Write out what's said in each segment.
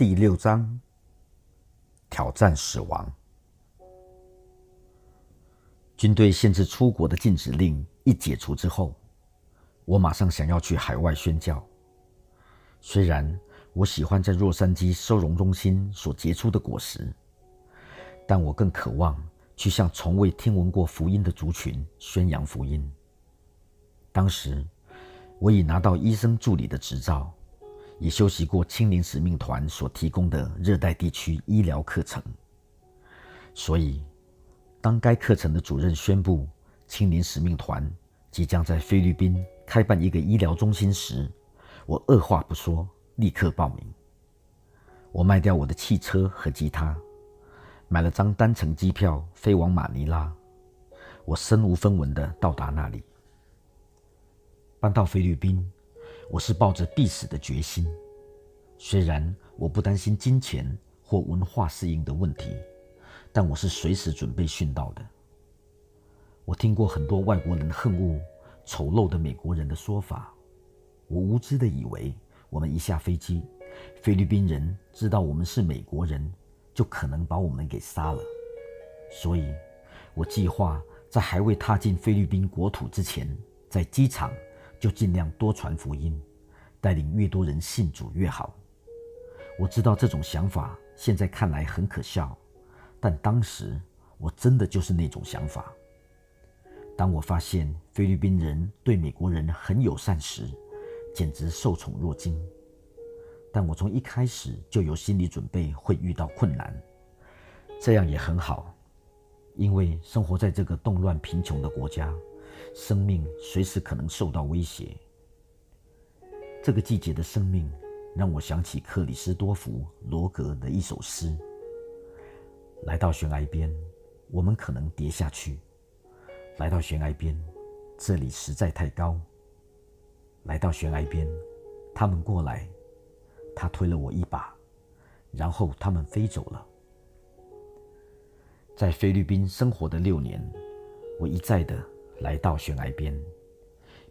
第六章：挑战死亡。军队限制出国的禁止令一解除之后，我马上想要去海外宣教。虽然我喜欢在洛杉矶收容中心所结出的果实，但我更渴望去向从未听闻过福音的族群宣扬福音。当时，我已拿到医生助理的执照。也修习过青年使命团所提供的热带地区医疗课程，所以当该课程的主任宣布青年使命团即将在菲律宾开办一个医疗中心时，我二话不说，立刻报名。我卖掉我的汽车和吉他，买了张单程机票飞往马尼拉。我身无分文的到达那里，搬到菲律宾。我是抱着必死的决心，虽然我不担心金钱或文化适应的问题，但我是随时准备殉道的。我听过很多外国人恨恶丑陋的美国人的说法，我无知的以为我们一下飞机，菲律宾人知道我们是美国人，就可能把我们给杀了。所以，我计划在还未踏进菲律宾国土之前，在机场。就尽量多传福音，带领越多人信主越好。我知道这种想法现在看来很可笑，但当时我真的就是那种想法。当我发现菲律宾人对美国人很友善时，简直受宠若惊。但我从一开始就有心理准备会遇到困难，这样也很好，因为生活在这个动乱贫穷的国家。生命随时可能受到威胁。这个季节的生命让我想起克里斯多夫·罗格的一首诗：“来到悬崖边，我们可能跌下去；来到悬崖边，这里实在太高。来到悬崖边，他们过来，他推了我一把，然后他们飞走了。”在菲律宾生活的六年，我一再的。来到悬崖边，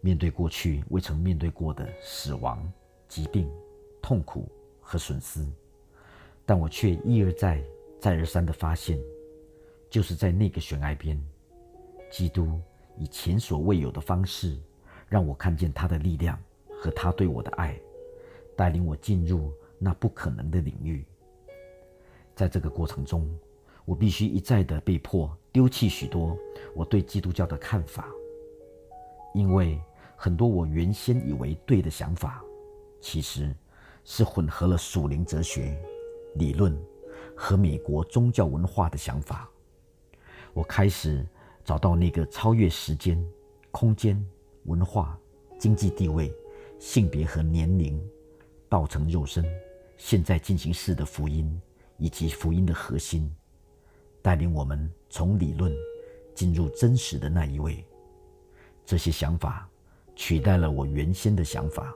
面对过去未曾面对过的死亡、疾病、痛苦和损失，但我却一而再、再而三的发现，就是在那个悬崖边，基督以前所未有的方式，让我看见他的力量和他对我的爱，带领我进入那不可能的领域。在这个过程中，我必须一再的被迫。丢弃许多我对基督教的看法，因为很多我原先以为对的想法，其实是混合了属灵哲学理论和美国宗教文化的想法。我开始找到那个超越时间、空间、文化、经济地位、性别和年龄，道成肉身、现在进行式的福音，以及福音的核心。带领我们从理论进入真实的那一位，这些想法取代了我原先的想法。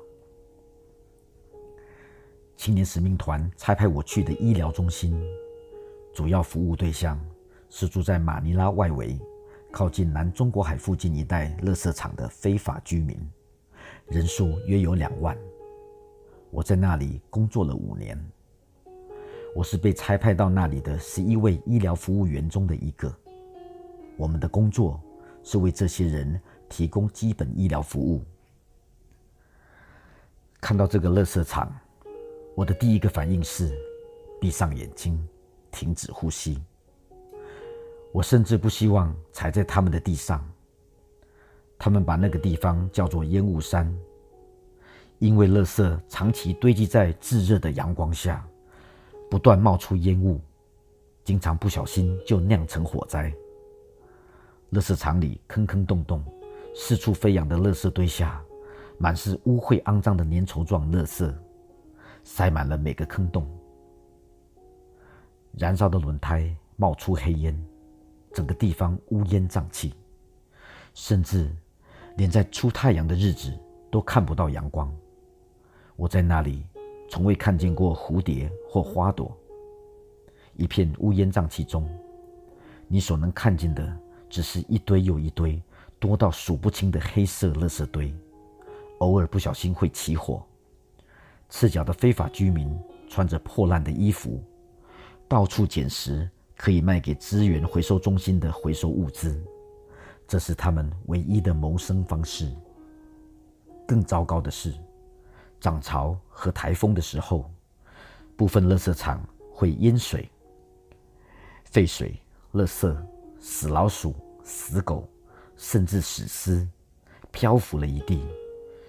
青年使命团差派我去的医疗中心，主要服务对象是住在马尼拉外围、靠近南中国海附近一带垃圾场的非法居民，人数约有两万。我在那里工作了五年。我是被差派到那里的十一位医疗服务员中的一个。我们的工作是为这些人提供基本医疗服务。看到这个垃圾场，我的第一个反应是闭上眼睛，停止呼吸。我甚至不希望踩在他们的地上。他们把那个地方叫做烟雾山，因为垃圾长期堆积在炙热的阳光下。不断冒出烟雾，经常不小心就酿成火灾。垃圾场里坑坑洞洞，四处飞扬的垃圾堆下，满是污秽肮脏的粘稠状垃圾，塞满了每个坑洞。燃烧的轮胎冒出黑烟，整个地方乌烟瘴气，甚至连在出太阳的日子都看不到阳光。我在那里。从未看见过蝴蝶或花朵。一片乌烟瘴气中，你所能看见的只是一堆又一堆多到数不清的黑色垃圾堆，偶尔不小心会起火。赤脚的非法居民穿着破烂的衣服，到处捡拾可以卖给资源回收中心的回收物资，这是他们唯一的谋生方式。更糟糕的是，涨潮和台风的时候，部分垃圾场会淹水，废水、垃圾、死老鼠、死狗，甚至死尸，漂浮了一地，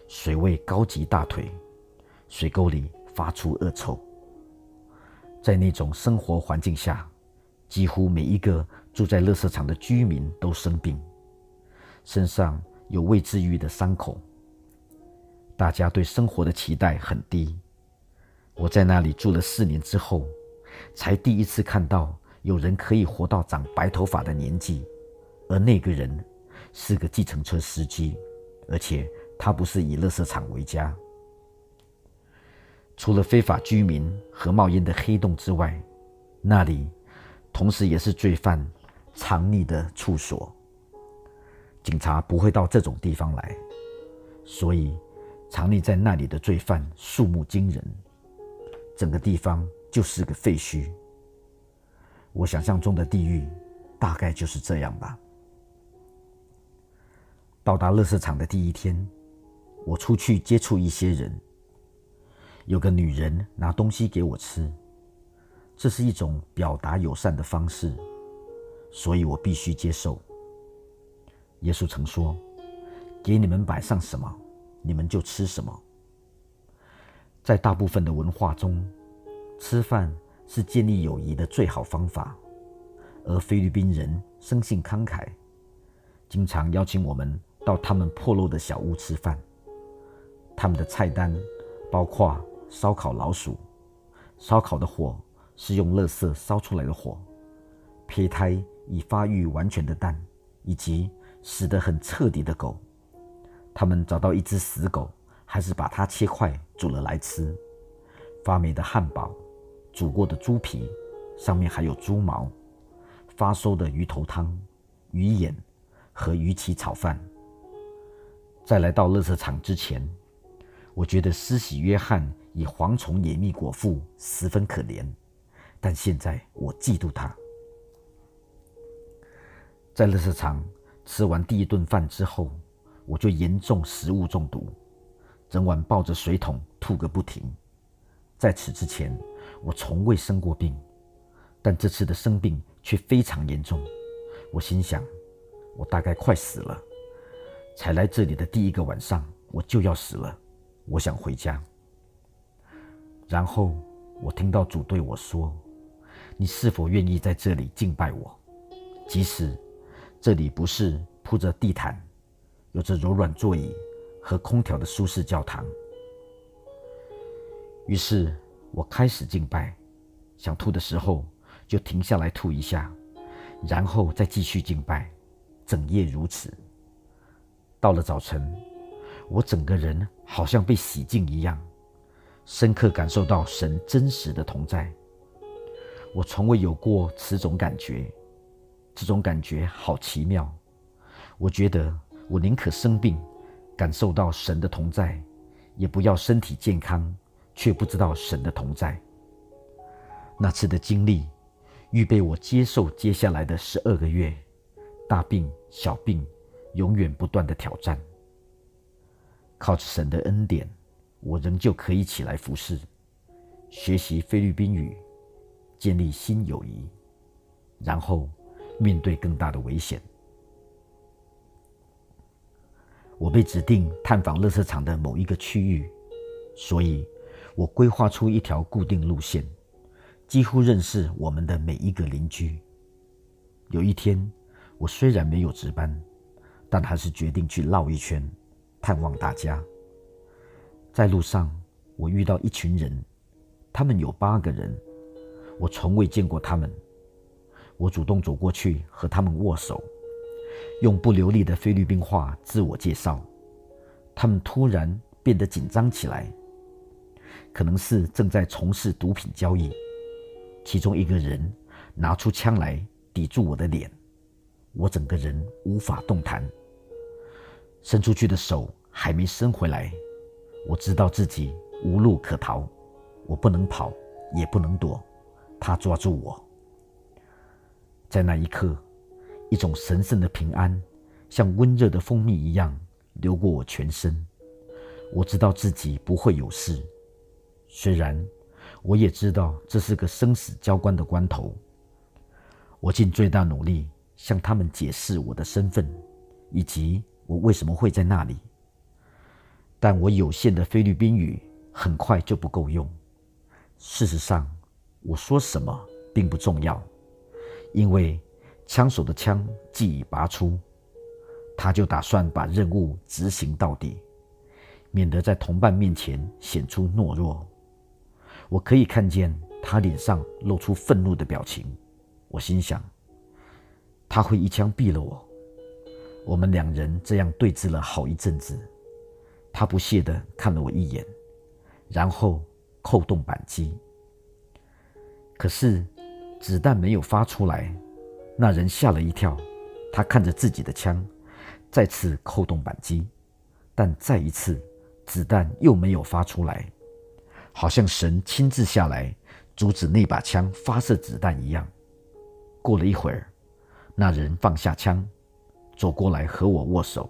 水位高及大腿，水沟里发出恶臭。在那种生活环境下，几乎每一个住在垃圾场的居民都生病，身上有未治愈的伤口。大家对生活的期待很低。我在那里住了四年之后，才第一次看到有人可以活到长白头发的年纪，而那个人是个计程车司机，而且他不是以垃圾场为家。除了非法居民和冒烟的黑洞之外，那里同时也是罪犯藏匿的处所。警察不会到这种地方来，所以。藏匿在那里的罪犯数目惊人，整个地方就是个废墟。我想象中的地狱大概就是这样吧。到达垃圾场的第一天，我出去接触一些人，有个女人拿东西给我吃，这是一种表达友善的方式，所以我必须接受。耶稣曾说：“给你们摆上什么。”你们就吃什么。在大部分的文化中，吃饭是建立友谊的最好方法。而菲律宾人生性慷慨，经常邀请我们到他们破落的小屋吃饭。他们的菜单包括烧烤老鼠，烧烤的火是用垃圾烧出来的火；胚胎已发育完全的蛋，以及死得很彻底的狗。他们找到一只死狗，还是把它切块煮了来吃。发霉的汉堡，煮过的猪皮，上面还有猪毛。发馊的鱼头汤、鱼眼和鱼鳍炒饭。在来到垃圾场之前，我觉得施洗约翰以蝗虫野蜜果腹，十分可怜。但现在我嫉妒他。在垃圾场吃完第一顿饭之后。我就严重食物中毒，整晚抱着水桶吐个不停。在此之前，我从未生过病，但这次的生病却非常严重。我心想，我大概快死了。才来这里的第一个晚上，我就要死了。我想回家。然后我听到主对我说：“你是否愿意在这里敬拜我？即使这里不是铺着地毯。”有着柔软座椅和空调的舒适教堂。于是我开始敬拜，想吐的时候就停下来吐一下，然后再继续敬拜，整夜如此。到了早晨，我整个人好像被洗净一样，深刻感受到神真实的同在。我从未有过此种感觉，这种感觉好奇妙。我觉得。我宁可生病，感受到神的同在，也不要身体健康却不知道神的同在。那次的经历，预备我接受接下来的十二个月，大病小病，永远不断的挑战。靠着神的恩典，我仍旧可以起来服侍，学习菲律宾语，建立新友谊，然后面对更大的危险。我被指定探访垃圾场的某一个区域，所以我规划出一条固定路线，几乎认识我们的每一个邻居。有一天，我虽然没有值班，但还是决定去绕一圈，探望大家。在路上，我遇到一群人，他们有八个人，我从未见过他们。我主动走过去和他们握手。用不流利的菲律宾话自我介绍，他们突然变得紧张起来，可能是正在从事毒品交易。其中一个人拿出枪来抵住我的脸，我整个人无法动弹。伸出去的手还没伸回来，我知道自己无路可逃，我不能跑，也不能躲，他抓住我。在那一刻，一种神圣的平安，像温热的蜂蜜一样流过我全身。我知道自己不会有事，虽然我也知道这是个生死交关的关头。我尽最大努力向他们解释我的身份，以及我为什么会在那里。但我有限的菲律宾语很快就不够用。事实上，我说什么并不重要，因为枪手的枪既已拔出，他就打算把任务执行到底，免得在同伴面前显出懦弱。我可以看见他脸上露出愤怒的表情。我心想，他会一枪毙了我。我们两人这样对峙了好一阵子。他不屑地看了我一眼，然后扣动扳机。可是子弹没有发出来，那人吓了一跳。他看着自己的枪，再次扣动扳机，但再一次，子弹又没有发出来，好像神亲自下来阻止那把枪发射子弹一样。过了一会儿，那人放下枪，走过来和我握手。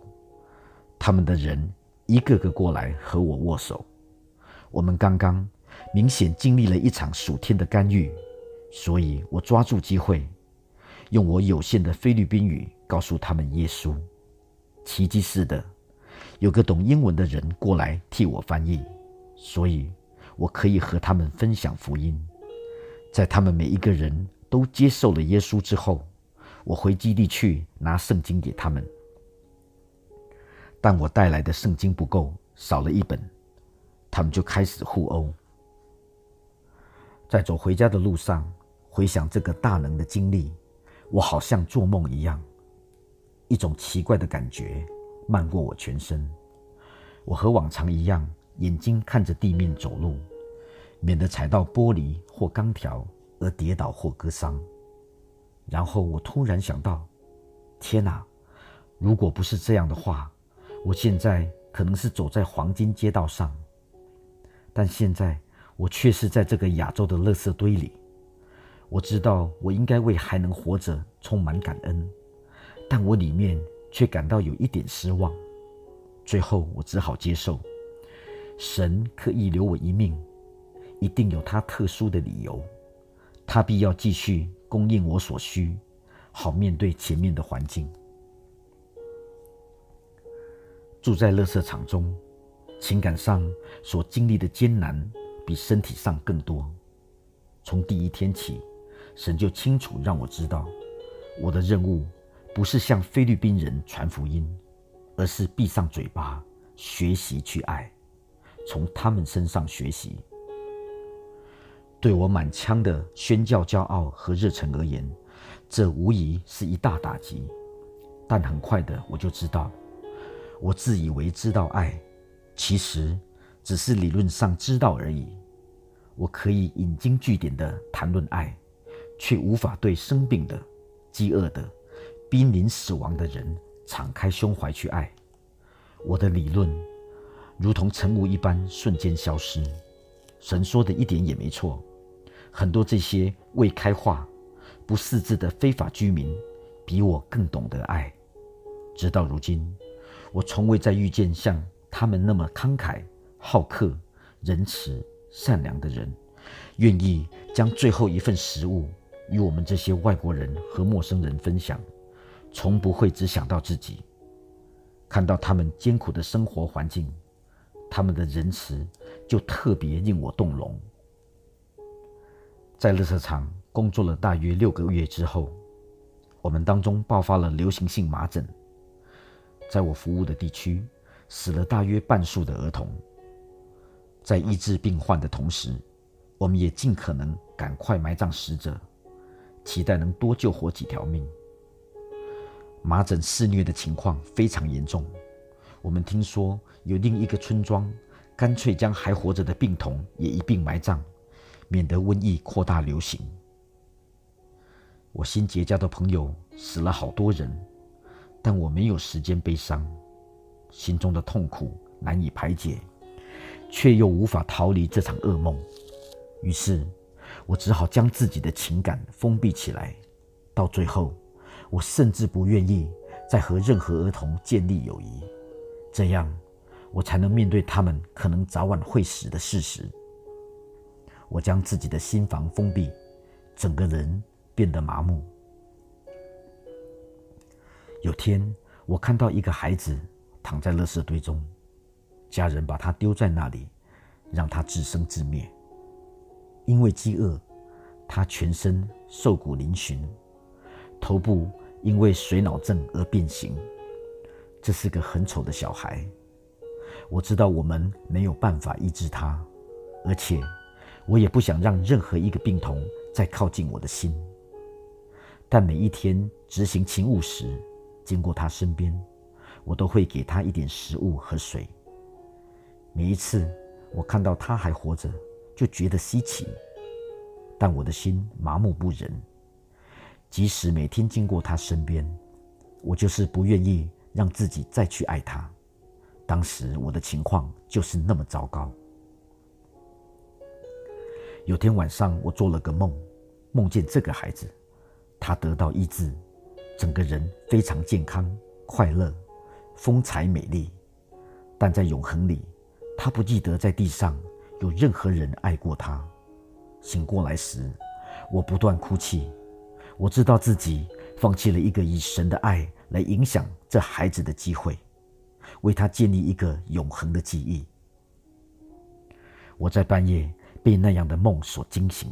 他们的人一个个过来和我握手。我们刚刚明显经历了一场属天的干预，所以我抓住机会，用我有限的菲律宾语告诉他们耶稣。奇迹似的，有个懂英文的人过来替我翻译，所以我可以和他们分享福音。在他们每一个人。都接受了耶稣之后，我回基地去拿圣经给他们，但我带来的圣经不够，少了一本，他们就开始互殴。在走回家的路上，回想这个大能的经历，我好像做梦一样，一种奇怪的感觉漫过我全身。我和往常一样，眼睛看着地面走路，免得踩到玻璃或钢条。而跌倒或割伤，然后我突然想到：天哪！如果不是这样的话，我现在可能是走在黄金街道上。但现在我却是在这个亚洲的垃圾堆里。我知道我应该为还能活着充满感恩，但我里面却感到有一点失望。最后，我只好接受：神刻意留我一命，一定有他特殊的理由。他必要继续供应我所需，好面对前面的环境。住在垃圾场中，情感上所经历的艰难比身体上更多。从第一天起，神就清楚让我知道，我的任务不是向菲律宾人传福音，而是闭上嘴巴，学习去爱，从他们身上学习。对我满腔的宣教骄傲和热忱而言，这无疑是一大打击。但很快的，我就知道，我自以为知道爱，其实只是理论上知道而已。我可以引经据典的谈论爱，却无法对生病的、饥饿的、濒临死亡的人敞开胸怀去爱。我的理论如同晨雾一般瞬间消失。神说的一点也没错。很多这些未开化、不识字的非法居民，比我更懂得爱。直到如今，我从未再遇见像他们那么慷慨、好客、仁慈、善良的人，愿意将最后一份食物与我们这些外国人和陌生人分享，从不会只想到自己。看到他们艰苦的生活环境，他们的仁慈就特别令我动容。在热车场工作了大约六个月之后，我们当中爆发了流行性麻疹。在我服务的地区，死了大约半数的儿童。在医治病患的同时，我们也尽可能赶快埋葬死者，期待能多救活几条命。麻疹肆虐的情况非常严重，我们听说有另一个村庄，干脆将还活着的病童也一并埋葬。免得瘟疫扩大流行。我新结交的朋友死了好多人，但我没有时间悲伤，心中的痛苦难以排解，却又无法逃离这场噩梦。于是，我只好将自己的情感封闭起来。到最后，我甚至不愿意再和任何儿童建立友谊，这样我才能面对他们可能早晚会死的事实。我将自己的心房封闭，整个人变得麻木。有天，我看到一个孩子躺在垃圾堆中，家人把他丢在那里，让他自生自灭。因为饥饿，他全身瘦骨嶙峋，头部因为水脑症而变形。这是个很丑的小孩。我知道我们没有办法医治他，而且我也不想让任何一个病童再靠近我的心。但每一天执行勤务时，经过他身边，我都会给他一点食物和水。每一次我看到他还活着，就觉得稀奇，但我的心麻木不仁。即使每天经过他身边，我就是不愿意让自己再去爱他。当时我的情况就是那么糟糕。有天晚上，我做了个梦，梦见这个孩子，他得到医治。整个人非常健康、快乐、风采美丽，但在永恒里，他不记得在地上有任何人爱过他。醒过来时，我不断哭泣。我知道自己放弃了一个以神的爱来影响这孩子的机会，为他建立一个永恒的记忆。我在半夜被那样的梦所惊醒，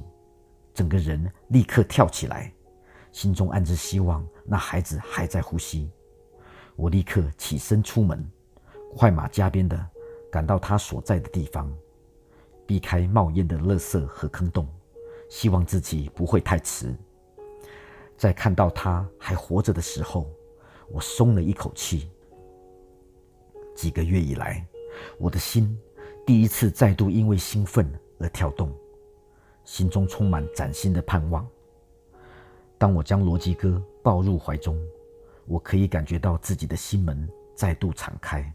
整个人立刻跳起来。心中暗自希望那孩子还在呼吸。我立刻起身出门，快马加鞭地赶到他所在的地方，避开冒烟的垃圾和坑洞，希望自己不会太迟。在看到他还活着的时候，我松了一口气。几个月以来，我的心第一次再度因为兴奋而跳动，心中充满崭新的盼望。当我将罗辑哥抱入怀中，我可以感觉到自己的心门再度敞开。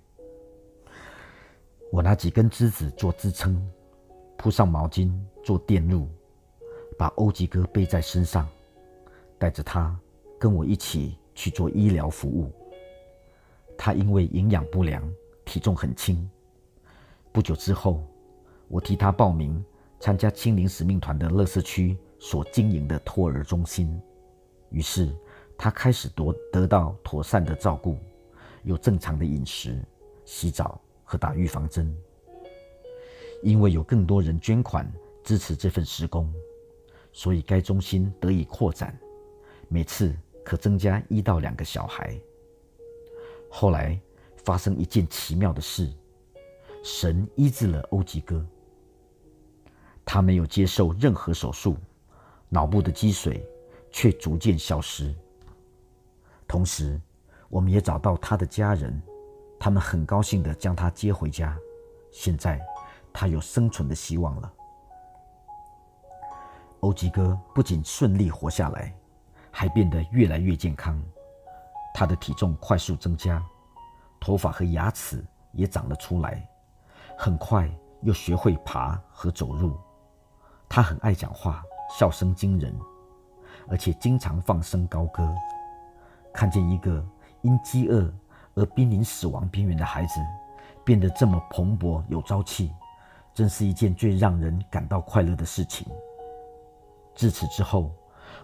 我拿几根枝子做支撑，铺上毛巾做垫褥，把欧吉哥背在身上，带着他跟我一起去做医疗服务。他因为营养不良，体重很轻。不久之后，我替他报名参加青林使命团的乐色区所经营的托儿中心。于是，他开始得得到妥善的照顾，有正常的饮食、洗澡和打预防针。因为有更多人捐款支持这份施工，所以该中心得以扩展，每次可增加一到两个小孩。后来发生一件奇妙的事，神医治了欧吉哥。他没有接受任何手术，脑部的积水。却逐渐消失。同时，我们也找到他的家人，他们很高兴地将他接回家。现在，他有生存的希望了。欧吉哥不仅顺利活下来，还变得越来越健康。他的体重快速增加，头发和牙齿也长了出来，很快又学会爬和走路。他很爱讲话，笑声惊人。而且经常放声高歌，看见一个因饥饿而濒临死亡边缘的孩子变得这么蓬勃有朝气，真是一件最让人感到快乐的事情。自此之后，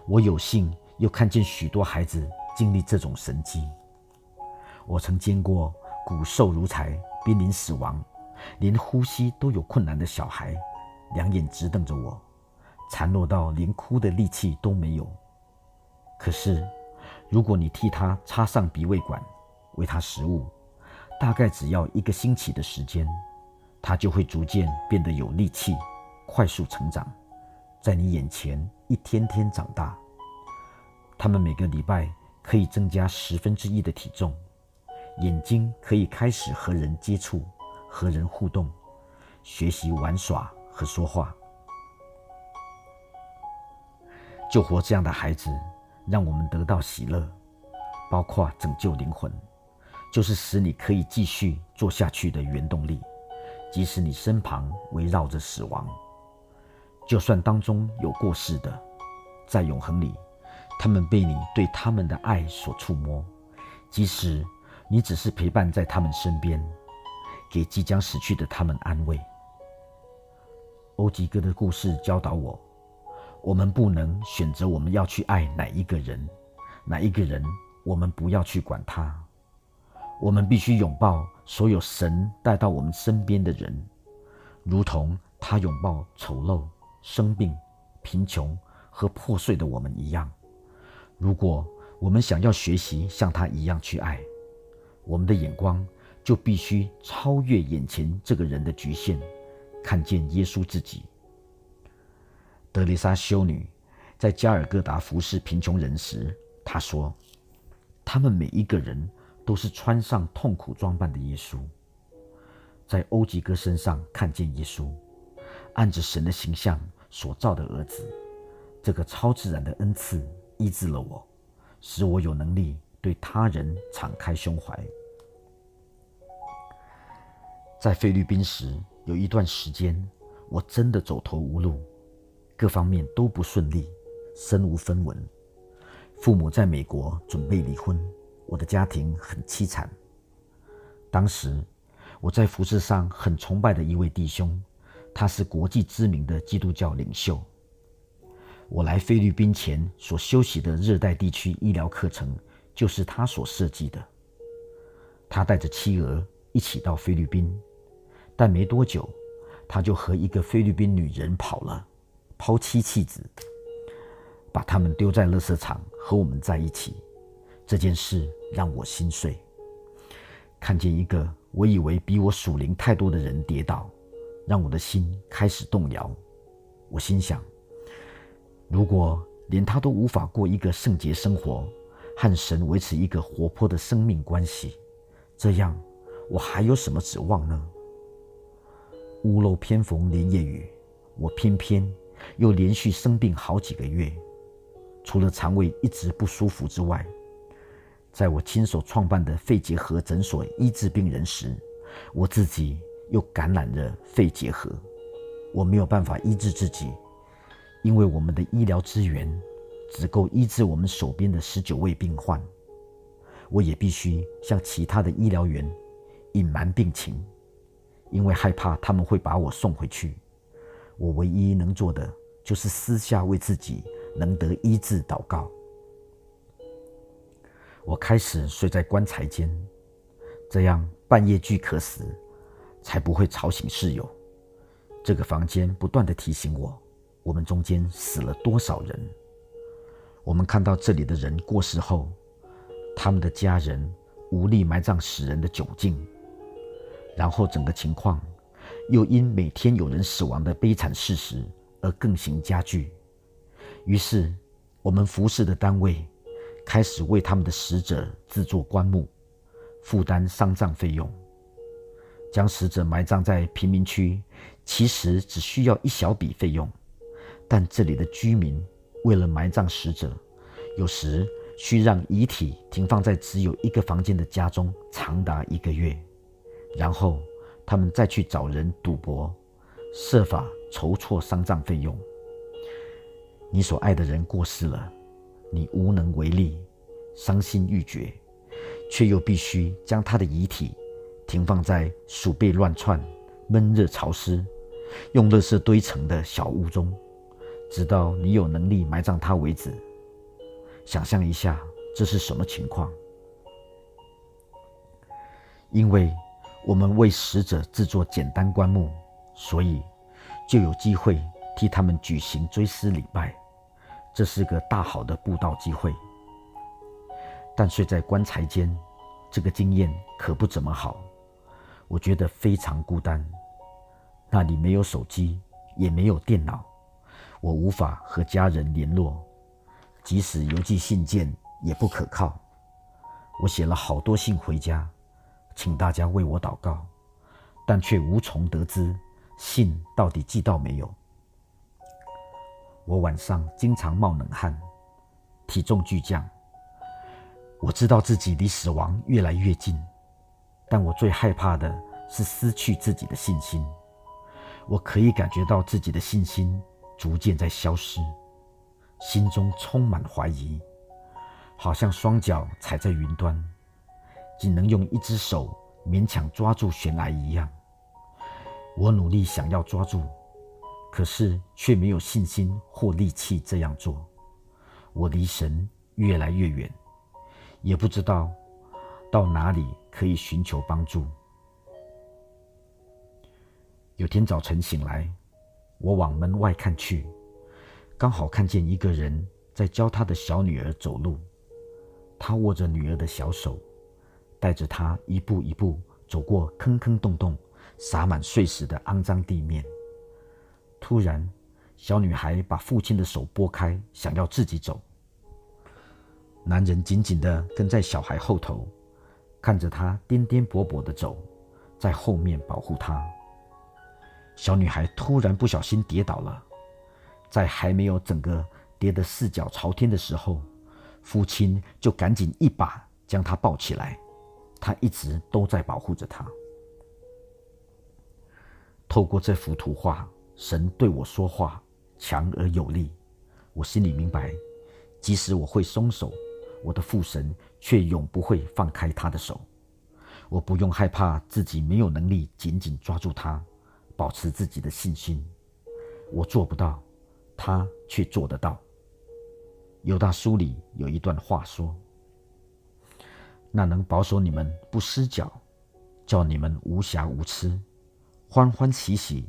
我有幸又看见许多孩子经历这种神迹。我曾见过骨瘦如柴、濒临死亡、连呼吸都有困难的小孩，两眼直瞪着我。孱弱到连哭的力气都没有。可是，如果你替他插上鼻胃管，喂他食物，大概只要一个星期的时间，他就会逐渐变得有力气，快速成长，在你眼前一天天长大。他们每个礼拜可以增加十分之一的体重，眼睛可以开始和人接触、和人互动，学习玩耍和说话。救活这样的孩子，让我们得到喜乐，包括拯救灵魂，就是使你可以继续做下去的原动力。即使你身旁围绕着死亡，就算当中有过世的，在永恒里，他们被你对他们的爱所触摸，即使你只是陪伴在他们身边，给即将死去的他们安慰。欧吉哥的故事教导我：我们不能选择我们要去爱哪一个人，哪一个人我们不要去管他。我们必须拥抱所有神带到我们身边的人，如同他拥抱丑陋。生病、贫穷和破碎的我们一样，如果我们想要学习像他一样去爱，我们的眼光就必须超越眼前这个人的局限，看见耶稣自己。德丽莎修女在加尔各答服侍贫穷人时，她说：“他们每一个人都是穿上痛苦装扮的耶稣，在欧吉哥身上看见耶稣，按着神的形象。”所造的儿子，这个超自然的恩赐医治了我，使我有能力对他人敞开胸怀。在菲律宾时，有一段时间，我真的走投无路，各方面都不顺利，身无分文。父母在美国准备离婚，我的家庭很凄惨。当时，我在服饰上很崇拜的一位弟兄。他是国际知名的基督教领袖。我来菲律宾前所修习的热带地区医疗课程，就是他所设计的。他带着妻儿一起到菲律宾，但没多久，他就和一个菲律宾女人跑了，抛妻弃子，把他们丢在垃圾场和我们在一起。这件事让我心碎。看见一个我以为比我属灵太多的人跌倒。让我的心开始动摇。我心想：如果连他都无法过一个圣洁生活，和神维持一个活泼的生命关系，这样我还有什么指望呢？屋漏偏逢连夜雨，我偏偏又连续生病好几个月。除了肠胃一直不舒服之外，在我亲手创办的肺结核诊所医治病人时，我自己。又感染了肺结核，我没有办法医治自己，因为我们的医疗资源只够医治我们手边的十九位病患。我也必须向其他的医疗员隐瞒病情，因为害怕他们会把我送回去。我唯一能做的就是私下为自己能得医治祷告。我开始睡在棺材间，这样半夜俱可死。才不会吵醒室友。这个房间不断的提醒我，我们中间死了多少人。我们看到这里的人过世后，他们的家人无力埋葬死人的窘境，然后整个情况又因每天有人死亡的悲惨事实而更形加剧。于是，我们服侍的单位开始为他们的死者制作棺木，负担丧葬费用。将死者埋葬在贫民区，其实只需要一小笔费用，但这里的居民为了埋葬死者，有时需让遗体停放在只有一个房间的家中长达一个月，然后他们再去找人赌博，设法筹措丧葬费用。你所爱的人过世了，你无能为力，伤心欲绝，却又必须将他的遗体。停放在鼠辈乱窜、闷热潮湿、用垃圾堆成的小屋中，直到你有能力埋葬他为止。想象一下，这是什么情况？因为我们为死者制作简单棺木，所以就有机会替他们举行追思礼拜。这是个大好的布道机会。但睡在棺材间，这个经验可不怎么好。我觉得非常孤单，那里没有手机，也没有电脑，我无法和家人联络，即使邮寄信件也不可靠。我写了好多信回家，请大家为我祷告，但却无从得知信到底寄到没有。我晚上经常冒冷汗，体重巨降，我知道自己离死亡越来越近。但我最害怕的是失去自己的信心。我可以感觉到自己的信心逐渐在消失，心中充满怀疑，好像双脚踩在云端，仅能用一只手勉强抓住悬崖一样。我努力想要抓住，可是却没有信心或力气这样做。我离神越来越远，也不知道到哪里可以寻求帮助。有天早晨醒来，我往门外看去，刚好看见一个人在教他的小女儿走路。他握着女儿的小手，带着她一步一步走过坑坑洞洞、洒满碎石的肮脏地面。突然，小女孩把父亲的手拨开，想要自己走。男人紧紧地跟在小孩后头，看着她颠颠簸簸地走，在后面保护她。小女孩突然不小心跌倒了，在还没有整个跌得四脚朝天的时候，父亲就赶紧一把将她抱起来。他一直都在保护着她。透过这幅图画，神对我说话，强而有力。我心里明白，即使我会松手，我的父神却永不会放开他的手。我不用害怕自己没有能力紧紧抓住他。保持自己的信心，我做不到，他却做得到。犹大书里有一段话说：“那能保守你们不失脚，叫你们无瑕无疵，欢欢喜喜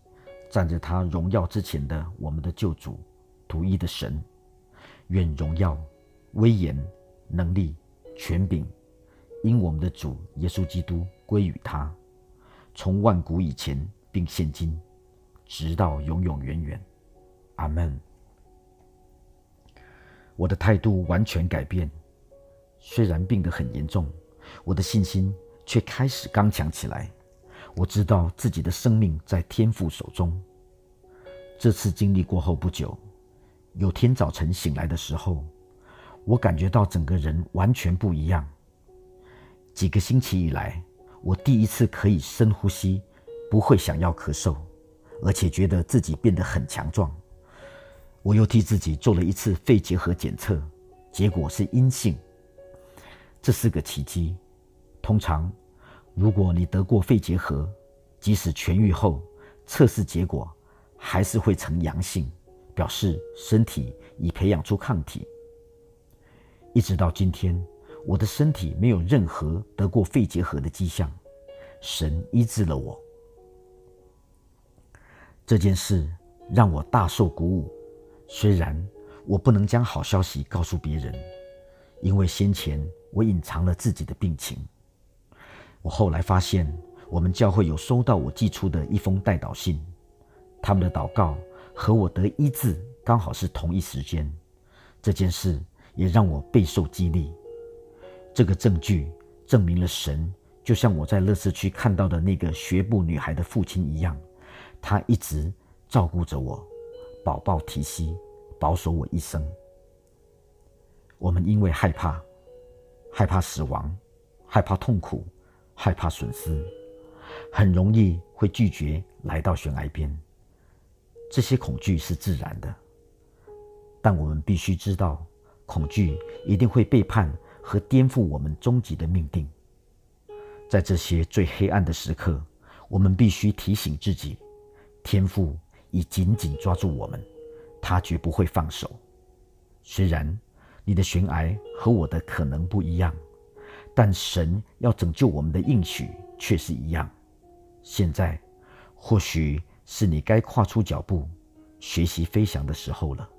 站在他荣耀之前的我们的救主，独一的神，愿荣耀、威严、能力、权柄，因我们的主耶稣基督归于他，从万古以前。”并现今，直到永永远远，阿门。我的态度完全改变，虽然病得很严重，我的信心却开始刚强起来。我知道自己的生命在天父手中。这次经历过后不久，有天早晨醒来的时候，我感觉到整个人完全不一样。几个星期以来，我第一次可以深呼吸。不会想要咳嗽，而且觉得自己变得很强壮。我又替自己做了一次肺结核检测，结果是阴性。这是个奇迹。通常，如果你得过肺结核，即使痊愈后，测试结果还是会呈阳性，表示身体已培养出抗体。一直到今天，我的身体没有任何得过肺结核的迹象。神医治了我。这件事让我大受鼓舞，虽然我不能将好消息告诉别人，因为先前我隐藏了自己的病情。我后来发现，我们教会有收到我寄出的一封代祷信，他们的祷告和我得医治刚好是同一时间。这件事也让我备受激励。这个证据证明了神就像我在乐视区看到的那个学步女孩的父亲一样。他一直照顾着我，宝宝提膝，保守我一生。我们因为害怕，害怕死亡，害怕痛苦，害怕损失，很容易会拒绝来到悬崖边。这些恐惧是自然的，但我们必须知道，恐惧一定会背叛和颠覆我们终极的命定。在这些最黑暗的时刻，我们必须提醒自己。天赋已紧紧抓住我们，他绝不会放手。虽然你的悬崖和我的可能不一样，但神要拯救我们的应许却是一样。现在，或许是你该跨出脚步，学习飞翔的时候了。